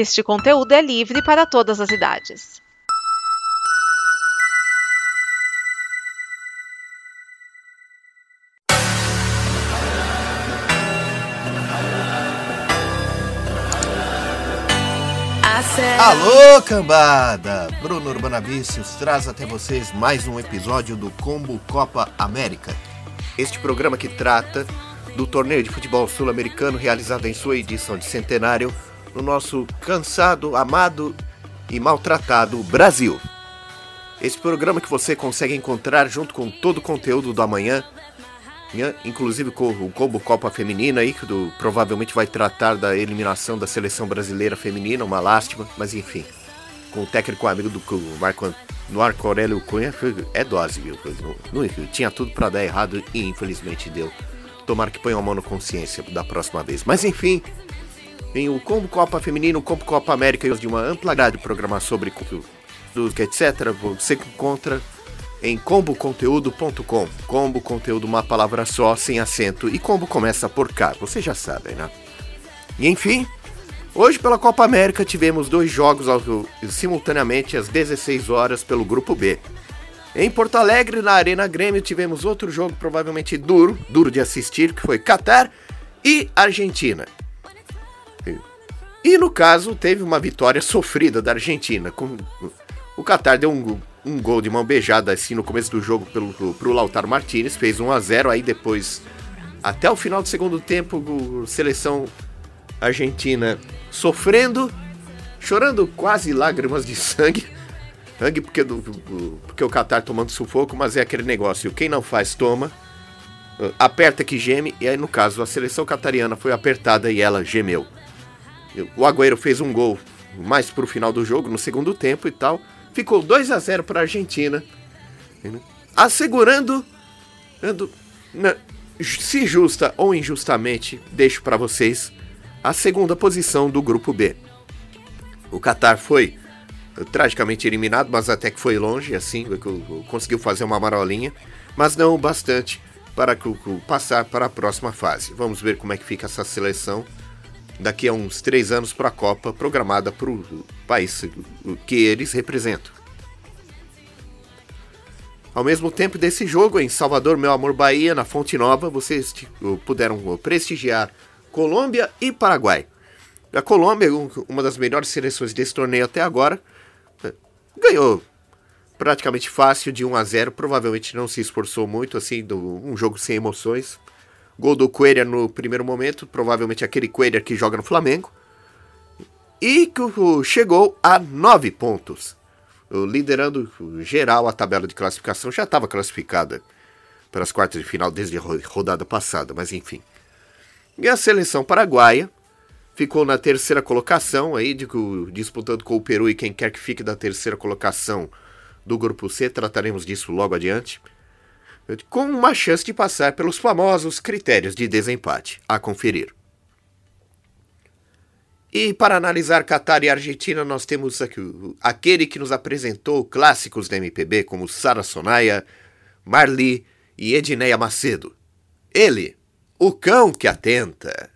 Este conteúdo é livre para todas as idades. Alô, cambada! Bruno Urbanavicius traz até vocês mais um episódio do Combo Copa América. Este programa que trata do torneio de futebol sul-americano realizado em sua edição de centenário no nosso cansado, amado e maltratado Brasil. Esse programa que você consegue encontrar junto com todo o conteúdo do amanhã, né, inclusive com o Combo Copa Feminina aí, que do, provavelmente vai tratar da eliminação da seleção brasileira feminina, uma lástima, mas enfim. Com o técnico amigo do Marco, Marco Aurélio Cunha, é dose, viu? Não, não, tinha tudo para dar errado e infelizmente deu. Tomara que ponha a mão na consciência da próxima vez. Mas enfim, em o Combo Copa Feminino, Combo Copa América de uma ampla grade de programar sobre tudo, etc. Você encontra em comboconteúdo.com. Combo conteúdo uma palavra só, sem acento. E combo começa por cá, vocês já sabem, né? E enfim, hoje pela Copa América tivemos dois jogos simultaneamente às 16 horas pelo grupo B. Em Porto Alegre, na Arena Grêmio, tivemos outro jogo provavelmente duro, duro de assistir, que foi Catar e Argentina. E no caso, teve uma vitória sofrida da Argentina. Com... O Qatar deu um, um gol de mão beijada assim no começo do jogo pelo, pro Lautaro Martinez, fez 1 a 0 aí depois, até o final do segundo tempo, a seleção argentina sofrendo, chorando quase lágrimas de sangue. Sangue porque, do, porque o Qatar tomando sufoco, mas é aquele negócio, quem não faz toma, aperta que geme, e aí no caso a seleção catariana foi apertada e ela gemeu. O Agüero fez um gol mais pro final do jogo, no segundo tempo e tal. Ficou 2 a 0 para a Argentina, assegurando, se justa ou injustamente, deixo para vocês a segunda posição do grupo B. O Qatar foi tragicamente eliminado, mas até que foi longe, assim, conseguiu fazer uma marolinha, mas não o bastante para passar para a próxima fase. Vamos ver como é que fica essa seleção daqui a uns três anos para a Copa, programada para o país que eles representam. Ao mesmo tempo desse jogo, em Salvador, meu amor Bahia, na Fonte Nova, vocês puderam prestigiar Colômbia e Paraguai. A Colômbia, uma das melhores seleções desse torneio até agora, ganhou praticamente fácil de 1 a 0. Provavelmente não se esforçou muito, assim, um jogo sem emoções. Gol do Coelho no primeiro momento, provavelmente aquele Coelho que joga no Flamengo. E que chegou a nove pontos. Liderando geral a tabela de classificação, já estava classificada para as quartas de final desde a rodada passada, mas enfim. E a seleção paraguaia ficou na terceira colocação, aí, disputando com o Peru e quem quer que fique da terceira colocação do grupo C, trataremos disso logo adiante com uma chance de passar pelos famosos critérios de desempate. A conferir. E para analisar Catar e Argentina, nós temos aqui, aquele que nos apresentou clássicos da MPB como Sara Sonaia, Marli e Edneia Macedo. Ele, o cão que atenta.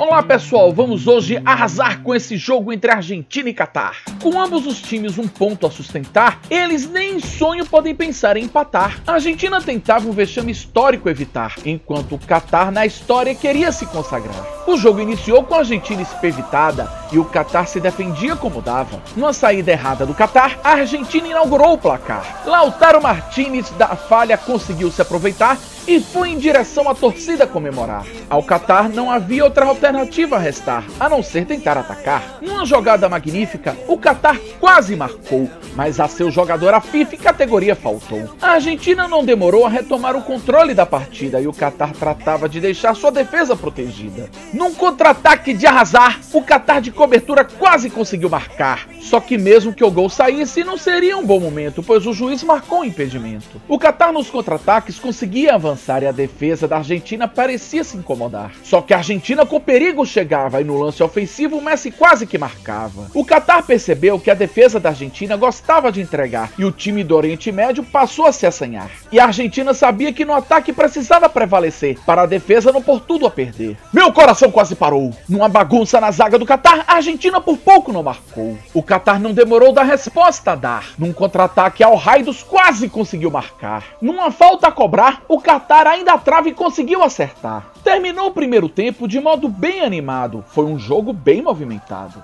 Olá pessoal, vamos hoje arrasar com esse jogo entre Argentina e Catar. Com ambos os times um ponto a sustentar, eles nem em sonho podem pensar em empatar. A Argentina tentava um vexame histórico evitar, enquanto o Catar na história queria se consagrar. O jogo iniciou com a Argentina espevitada e o Catar se defendia como dava. Numa saída errada do Catar, a Argentina inaugurou o placar. Lautaro Martinez da falha conseguiu se aproveitar e foi em direção à torcida comemorar. Ao Qatar não havia outra alternativa a restar, a não ser tentar atacar. Numa jogada magnífica, o Qatar quase marcou, mas a seu jogador a FIFA categoria faltou. A Argentina não demorou a retomar o controle da partida e o Qatar tratava de deixar sua defesa protegida. Num contra-ataque de arrasar, o Qatar de cobertura quase conseguiu marcar. Só que mesmo que o gol saísse, não seria um bom momento, pois o juiz marcou o impedimento. O Qatar nos contra-ataques conseguia avançar e a defesa da Argentina parecia se incomodar. Só que a Argentina com perigo chegava e no lance ofensivo o Messi quase que marcava. O Qatar percebeu que a defesa da Argentina gostava de entregar e o time do Oriente Médio passou a se assanhar. E a Argentina sabia que no ataque precisava prevalecer para a defesa não pôr tudo a perder. Meu coração quase parou. Numa bagunça na zaga do Catar, a Argentina por pouco não marcou. O Catar não demorou da resposta a dar. Num contra-ataque ao Raidos quase conseguiu marcar. Numa falta a cobrar, o Catar ainda trava e conseguiu acertar. Terminou o primeiro tempo de modo bem animado. Foi um jogo bem movimentado.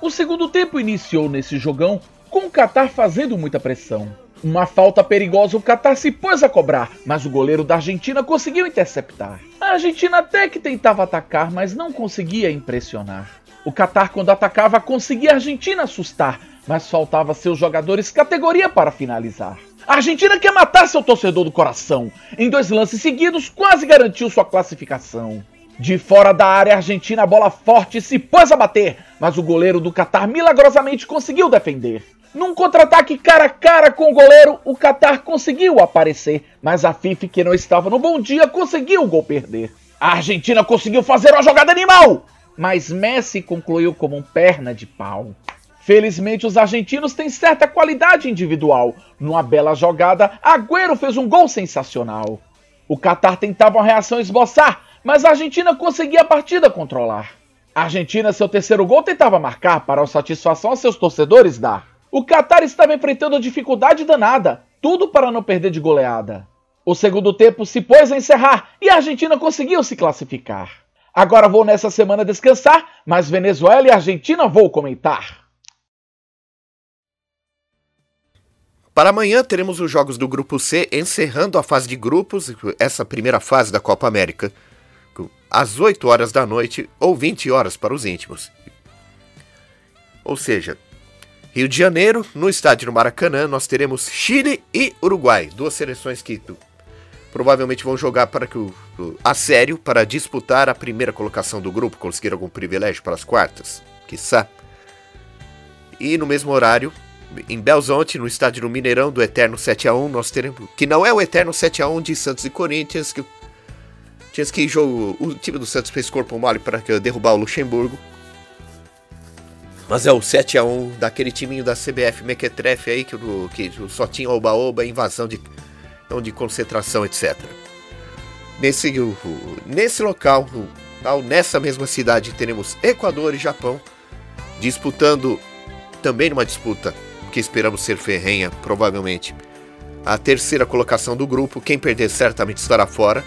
O segundo tempo iniciou nesse jogão com o Qatar fazendo muita pressão. Uma falta perigosa o Qatar se pôs a cobrar, mas o goleiro da Argentina conseguiu interceptar. A Argentina até que tentava atacar, mas não conseguia impressionar. O Qatar, quando atacava, conseguia a Argentina assustar, mas faltava seus jogadores categoria para finalizar. A Argentina quer matar seu torcedor do coração. Em dois lances seguidos, quase garantiu sua classificação. De fora da área argentina, a bola forte se pôs a bater, mas o goleiro do Catar milagrosamente conseguiu defender. Num contra-ataque cara a cara com o goleiro, o Catar conseguiu aparecer, mas a Fifi, que não estava no bom dia, conseguiu o gol perder. A Argentina conseguiu fazer uma jogada animal, mas Messi concluiu como um perna de pau. Felizmente, os argentinos têm certa qualidade individual. Numa bela jogada, Agüero fez um gol sensacional. O Qatar tentava uma reação esboçar, mas a Argentina conseguia a partida controlar. A Argentina, seu terceiro gol, tentava marcar para a satisfação a seus torcedores dar. O Qatar estava enfrentando dificuldade danada, tudo para não perder de goleada. O segundo tempo se pôs a encerrar e a Argentina conseguiu se classificar. Agora vou nessa semana descansar, mas Venezuela e Argentina vou comentar. Para amanhã teremos os jogos do Grupo C encerrando a fase de grupos, essa primeira fase da Copa América, às 8 horas da noite ou 20 horas para os íntimos. Ou seja, Rio de Janeiro, no estádio do Maracanã, nós teremos Chile e Uruguai, duas seleções que provavelmente vão jogar para que o, a sério para disputar a primeira colocação do grupo, conseguir algum privilégio para as quartas, quiçá. E no mesmo horário, em Belzonte, no estádio do Mineirão, do Eterno 7x1, nós teremos. Que não é o Eterno 7x1 de Santos e Corinthians, que tinha que jogo, o time do Santos fez corpo mole para derrubar o Luxemburgo. Mas é o 7x1 daquele timinho da CBF Mequetrefe aí, que, que só tinha oba-oba, invasão de, de concentração, etc. Nesse, nesse local, nessa mesma cidade, teremos Equador e Japão disputando também numa disputa que esperamos ser ferrenha, provavelmente. A terceira colocação do grupo, quem perder certamente estará fora.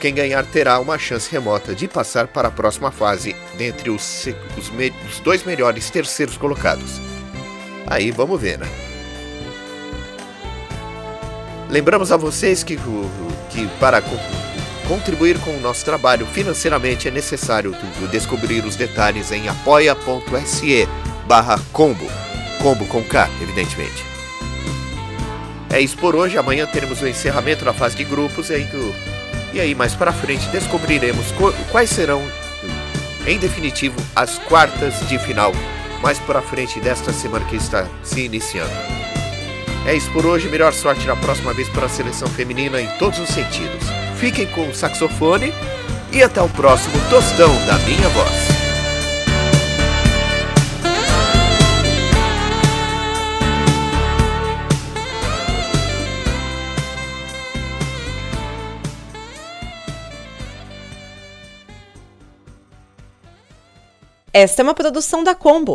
Quem ganhar terá uma chance remota de passar para a próxima fase dentre os, os, os dois melhores terceiros colocados. Aí vamos ver, né? Lembramos a vocês que, que para contribuir com o nosso trabalho financeiramente é necessário descobrir os detalhes em apoia.se barra combo combo com K, evidentemente. É isso por hoje. Amanhã teremos o encerramento da fase de grupos e aí, e aí mais para frente descobriremos quais serão, em definitivo, as quartas de final mais para frente desta semana que está se iniciando. É isso por hoje. Melhor sorte na próxima vez para a seleção feminina em todos os sentidos. Fiquem com o saxofone e até o próximo tostão da minha voz. Esta é uma produção da Combo.